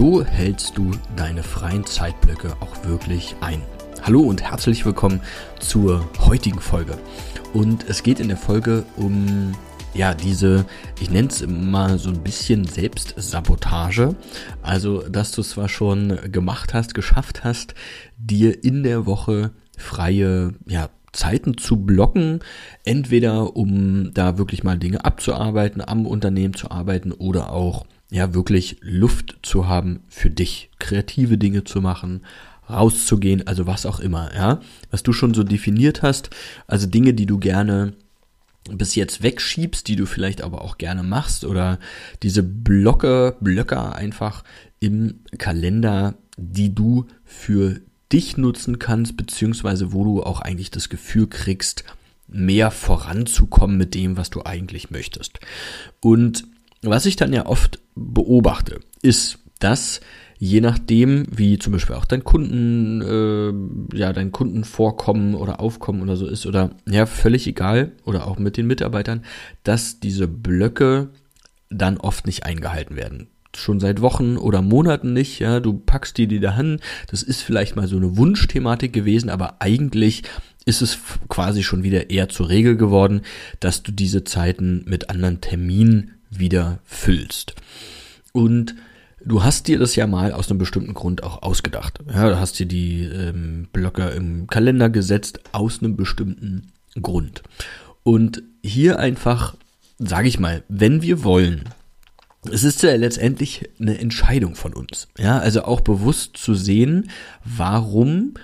So hältst du deine freien Zeitblöcke auch wirklich ein. Hallo und herzlich willkommen zur heutigen Folge. Und es geht in der Folge um ja, diese, ich nenne es mal so ein bisschen Selbstsabotage. Also, dass du es zwar schon gemacht hast, geschafft hast, dir in der Woche freie, ja, Zeiten zu blocken, entweder um da wirklich mal Dinge abzuarbeiten, am Unternehmen zu arbeiten oder auch ja wirklich Luft zu haben für dich, kreative Dinge zu machen, rauszugehen, also was auch immer, ja, was du schon so definiert hast, also Dinge, die du gerne bis jetzt wegschiebst, die du vielleicht aber auch gerne machst oder diese Blocke, Blöcke einfach im Kalender, die du für dich nutzen kannst, beziehungsweise wo du auch eigentlich das Gefühl kriegst, mehr voranzukommen mit dem, was du eigentlich möchtest. Und was ich dann ja oft beobachte, ist, dass je nachdem, wie zum Beispiel auch dein Kunden, äh, ja, dein Kundenvorkommen oder Aufkommen oder so ist, oder ja, völlig egal, oder auch mit den Mitarbeitern, dass diese Blöcke dann oft nicht eingehalten werden. Schon seit Wochen oder Monaten nicht, ja, du packst die da hin, das ist vielleicht mal so eine Wunschthematik gewesen, aber eigentlich ist es quasi schon wieder eher zur Regel geworden, dass du diese Zeiten mit anderen Terminen wieder füllst. Und du hast dir das ja mal aus einem bestimmten Grund auch ausgedacht. Ja, du hast dir die ähm, Blöcke im Kalender gesetzt aus einem bestimmten Grund. Und hier einfach, sage ich mal, wenn wir wollen, es ist ja letztendlich eine Entscheidung von uns. Ja, also auch bewusst zu sehen, warum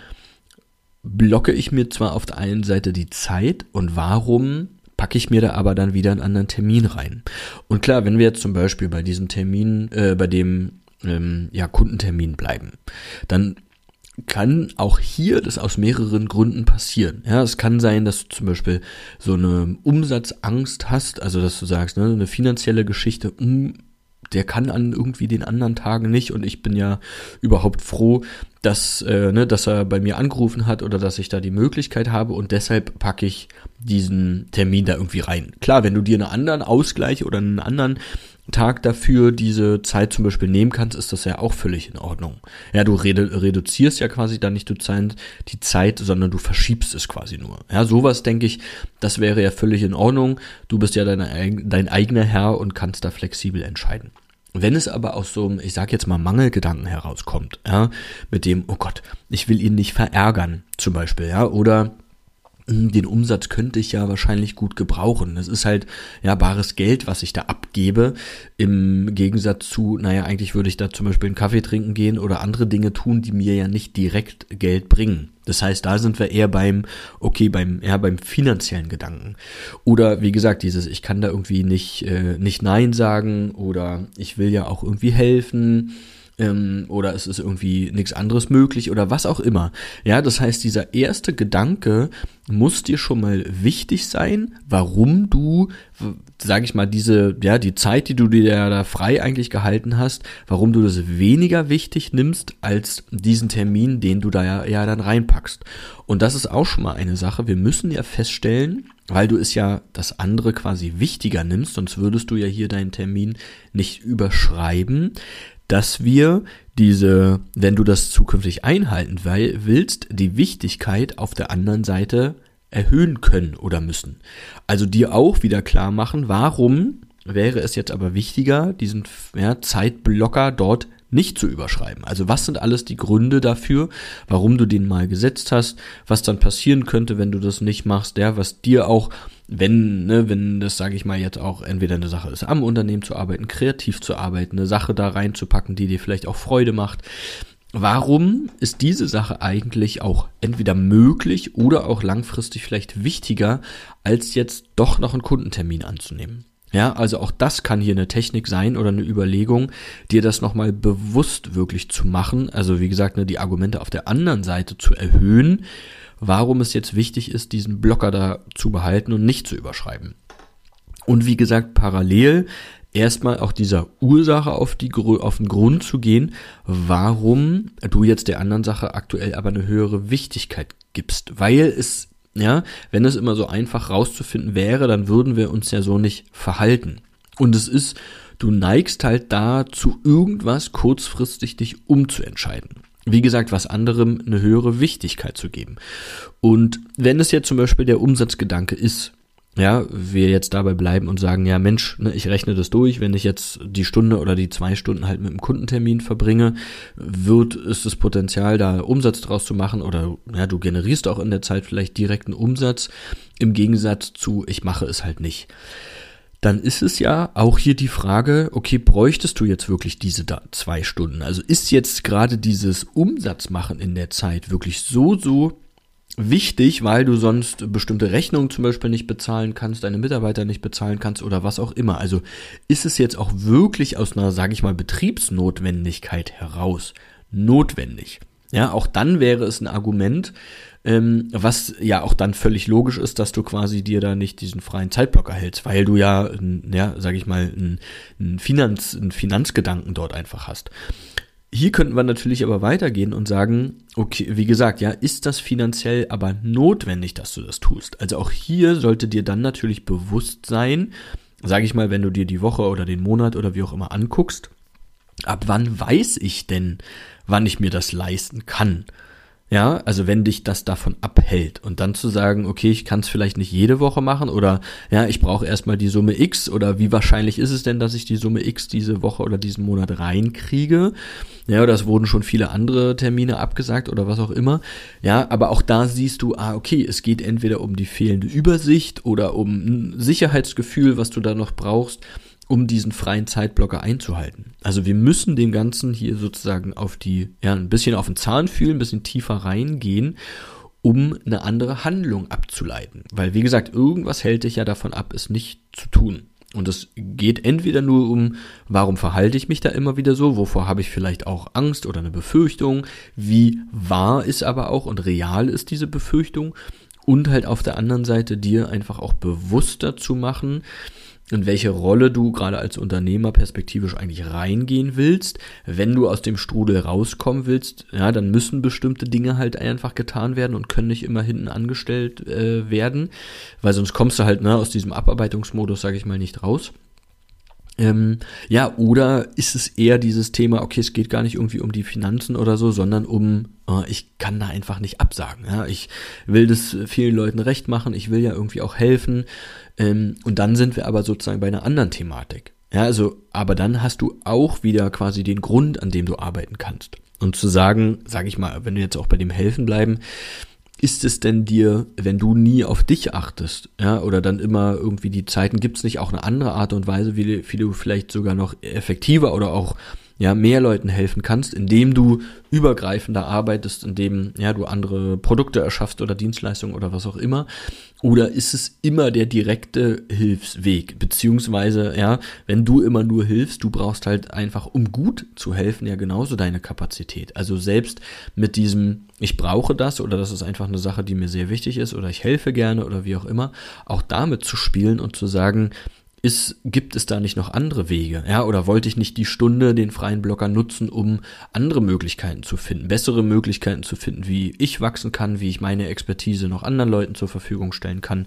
blocke ich mir zwar auf der einen Seite die Zeit und warum packe ich mir da aber dann wieder einen anderen Termin rein. Und klar, wenn wir jetzt zum Beispiel bei diesem Termin, äh, bei dem ähm, ja, Kundentermin bleiben, dann kann auch hier das aus mehreren Gründen passieren. Ja, es kann sein, dass du zum Beispiel so eine Umsatzangst hast, also dass du sagst, ne, eine finanzielle Geschichte, hm, der kann an irgendwie den anderen Tagen nicht und ich bin ja überhaupt froh, dass, äh, ne, dass er bei mir angerufen hat oder dass ich da die Möglichkeit habe und deshalb packe ich diesen Termin da irgendwie rein. Klar, wenn du dir einen anderen Ausgleich oder einen anderen Tag dafür diese Zeit zum Beispiel nehmen kannst, ist das ja auch völlig in Ordnung. Ja, du redu reduzierst ja quasi dann nicht die Zeit, sondern du verschiebst es quasi nur. Ja, sowas denke ich, das wäre ja völlig in Ordnung. Du bist ja deine, dein eigener Herr und kannst da flexibel entscheiden. Wenn es aber aus so einem, ich sag jetzt mal, Mangelgedanken herauskommt, ja, mit dem, oh Gott, ich will ihn nicht verärgern, zum Beispiel, ja, oder den Umsatz könnte ich ja wahrscheinlich gut gebrauchen. Das ist halt ja bares Geld, was ich da abgebe. Im Gegensatz zu, naja, eigentlich würde ich da zum Beispiel einen Kaffee trinken gehen oder andere Dinge tun, die mir ja nicht direkt Geld bringen. Das heißt, da sind wir eher beim, okay, beim, ja, beim finanziellen Gedanken. Oder wie gesagt, dieses, ich kann da irgendwie nicht, äh, nicht Nein sagen oder ich will ja auch irgendwie helfen ähm, oder es ist irgendwie nichts anderes möglich oder was auch immer. Ja, das heißt, dieser erste Gedanke muss dir schon mal wichtig sein, warum du, sage ich mal, diese, ja, die Zeit, die du dir da frei eigentlich gehalten hast, warum du das weniger wichtig nimmst als diesen Termin, den du da ja, ja dann reinpackst. Und das ist auch schon mal eine Sache. Wir müssen ja feststellen, weil du es ja das andere quasi wichtiger nimmst, sonst würdest du ja hier deinen Termin nicht überschreiben, dass wir diese, wenn du das zukünftig einhalten willst, die Wichtigkeit auf der anderen Seite erhöhen können oder müssen. Also dir auch wieder klar machen, warum wäre es jetzt aber wichtiger, diesen ja, Zeitblocker dort nicht zu überschreiben. Also was sind alles die Gründe dafür, warum du den mal gesetzt hast, was dann passieren könnte, wenn du das nicht machst, ja, was dir auch wenn, ne, wenn das, sage ich mal, jetzt auch entweder eine Sache ist, am Unternehmen zu arbeiten, kreativ zu arbeiten, eine Sache da reinzupacken, die dir vielleicht auch Freude macht. Warum ist diese Sache eigentlich auch entweder möglich oder auch langfristig vielleicht wichtiger, als jetzt doch noch einen Kundentermin anzunehmen? Ja, also auch das kann hier eine Technik sein oder eine Überlegung, dir das nochmal bewusst wirklich zu machen. Also wie gesagt, ne, die Argumente auf der anderen Seite zu erhöhen, warum es jetzt wichtig ist, diesen Blocker da zu behalten und nicht zu überschreiben. Und wie gesagt, parallel erstmal auch dieser Ursache auf, die, auf den Grund zu gehen, warum du jetzt der anderen Sache aktuell aber eine höhere Wichtigkeit gibst. Weil es, ja, wenn es immer so einfach rauszufinden wäre, dann würden wir uns ja so nicht verhalten. Und es ist, du neigst halt dazu, irgendwas kurzfristig dich umzuentscheiden. Wie gesagt, was anderem eine höhere Wichtigkeit zu geben. Und wenn es jetzt zum Beispiel der Umsatzgedanke ist, ja, wir jetzt dabei bleiben und sagen, ja Mensch, ne, ich rechne das durch, wenn ich jetzt die Stunde oder die zwei Stunden halt mit einem Kundentermin verbringe, wird es das Potenzial, da Umsatz draus zu machen oder ja, du generierst auch in der Zeit vielleicht direkten Umsatz im Gegensatz zu, ich mache es halt nicht. Dann ist es ja auch hier die Frage, okay, bräuchtest du jetzt wirklich diese zwei Stunden? Also ist jetzt gerade dieses Umsatzmachen in der Zeit wirklich so, so wichtig, weil du sonst bestimmte Rechnungen zum Beispiel nicht bezahlen kannst, deine Mitarbeiter nicht bezahlen kannst oder was auch immer. Also ist es jetzt auch wirklich aus einer, sage ich mal, Betriebsnotwendigkeit heraus notwendig. Ja, auch dann wäre es ein Argument, ähm, was ja auch dann völlig logisch ist, dass du quasi dir da nicht diesen freien Zeitblock erhältst, weil du ja, ja, sage ich mal, einen Finanz, einen Finanzgedanken dort einfach hast. Hier könnten wir natürlich aber weitergehen und sagen, okay, wie gesagt, ja, ist das finanziell aber notwendig, dass du das tust? Also auch hier sollte dir dann natürlich bewusst sein, sage ich mal, wenn du dir die Woche oder den Monat oder wie auch immer anguckst, ab wann weiß ich denn, wann ich mir das leisten kann? Ja, also wenn dich das davon abhält und dann zu sagen, okay, ich kann es vielleicht nicht jede Woche machen oder ja, ich brauche erstmal die Summe X oder wie wahrscheinlich ist es denn, dass ich die Summe X diese Woche oder diesen Monat reinkriege? Ja, oder es wurden schon viele andere Termine abgesagt oder was auch immer. Ja, aber auch da siehst du, ah, okay, es geht entweder um die fehlende Übersicht oder um ein Sicherheitsgefühl, was du da noch brauchst um diesen freien Zeitblocker einzuhalten. Also wir müssen dem Ganzen hier sozusagen auf die, ja, ein bisschen auf den Zahn fühlen, ein bisschen tiefer reingehen, um eine andere Handlung abzuleiten. Weil, wie gesagt, irgendwas hält dich ja davon ab, es nicht zu tun. Und es geht entweder nur um, warum verhalte ich mich da immer wieder so, wovor habe ich vielleicht auch Angst oder eine Befürchtung, wie wahr ist aber auch und real ist diese Befürchtung und halt auf der anderen Seite dir einfach auch bewusster zu machen, in welche Rolle du gerade als Unternehmer perspektivisch eigentlich reingehen willst. Wenn du aus dem Strudel rauskommen willst, ja, dann müssen bestimmte Dinge halt einfach getan werden und können nicht immer hinten angestellt äh, werden, weil sonst kommst du halt ne, aus diesem Abarbeitungsmodus, sage ich mal, nicht raus. Ähm, ja, oder ist es eher dieses Thema, okay, es geht gar nicht irgendwie um die Finanzen oder so, sondern um, äh, ich kann da einfach nicht absagen. Ja? Ich will das vielen Leuten recht machen, ich will ja irgendwie auch helfen. Ähm, und dann sind wir aber sozusagen bei einer anderen Thematik. Ja, also, aber dann hast du auch wieder quasi den Grund, an dem du arbeiten kannst. Und zu sagen, sage ich mal, wenn wir jetzt auch bei dem Helfen bleiben, ist es denn dir, wenn du nie auf dich achtest, ja, oder dann immer irgendwie die Zeiten, gibt es nicht auch eine andere Art und Weise, wie, wie du vielleicht sogar noch effektiver oder auch ja, mehr Leuten helfen kannst, indem du übergreifender arbeitest, indem ja, du andere Produkte erschaffst oder Dienstleistungen oder was auch immer? Oder ist es immer der direkte Hilfsweg? Beziehungsweise, ja, wenn du immer nur hilfst, du brauchst halt einfach, um gut zu helfen, ja genauso deine Kapazität. Also selbst mit diesem, ich brauche das oder das ist einfach eine Sache, die mir sehr wichtig ist oder ich helfe gerne oder wie auch immer, auch damit zu spielen und zu sagen, ist, gibt es da nicht noch andere Wege? Ja, oder wollte ich nicht die Stunde den freien Blocker nutzen, um andere Möglichkeiten zu finden, bessere Möglichkeiten zu finden, wie ich wachsen kann, wie ich meine Expertise noch anderen Leuten zur Verfügung stellen kann?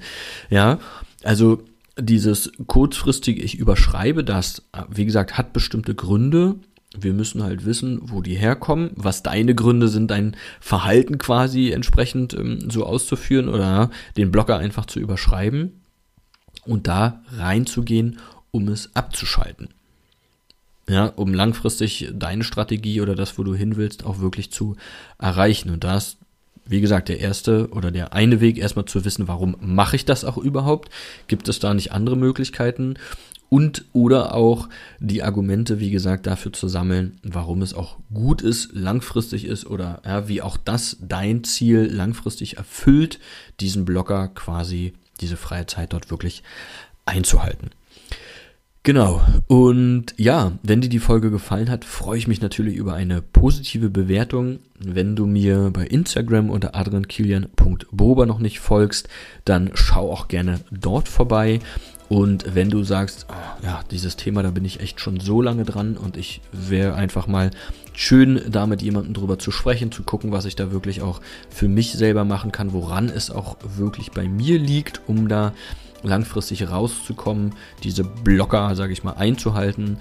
Ja, also dieses kurzfristige, ich überschreibe das, wie gesagt, hat bestimmte Gründe. Wir müssen halt wissen, wo die herkommen, was deine Gründe sind, dein Verhalten quasi entsprechend ähm, so auszuführen oder den Blocker einfach zu überschreiben und da reinzugehen, um es abzuschalten. Ja, um langfristig deine Strategie oder das, wo du hin willst, auch wirklich zu erreichen. Und da ist, wie gesagt, der erste oder der eine Weg, erstmal zu wissen, warum mache ich das auch überhaupt? Gibt es da nicht andere Möglichkeiten? Und oder auch die Argumente, wie gesagt, dafür zu sammeln, warum es auch gut ist, langfristig ist oder ja, wie auch das dein Ziel langfristig erfüllt, diesen Blocker quasi diese freie Zeit dort wirklich einzuhalten. Genau. Und ja, wenn dir die Folge gefallen hat, freue ich mich natürlich über eine positive Bewertung. Wenn du mir bei Instagram unter adriankilian.bober noch nicht folgst, dann schau auch gerne dort vorbei. Und wenn du sagst, oh, ja, dieses Thema, da bin ich echt schon so lange dran und ich wäre einfach mal schön, da mit jemandem drüber zu sprechen, zu gucken, was ich da wirklich auch für mich selber machen kann, woran es auch wirklich bei mir liegt, um da langfristig rauszukommen, diese Blocker, sage ich mal, einzuhalten,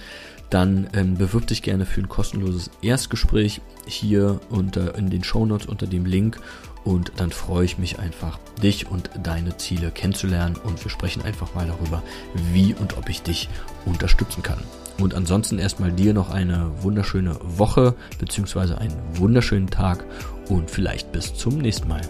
dann ähm, bewirb dich gerne für ein kostenloses Erstgespräch hier unter in den Shownotes unter dem Link und dann freue ich mich einfach, dich und deine Ziele kennenzulernen und wir sprechen einfach mal darüber, wie und ob ich dich unterstützen kann. Und ansonsten erstmal dir noch eine wunderschöne Woche bzw. einen wunderschönen Tag und vielleicht bis zum nächsten Mal.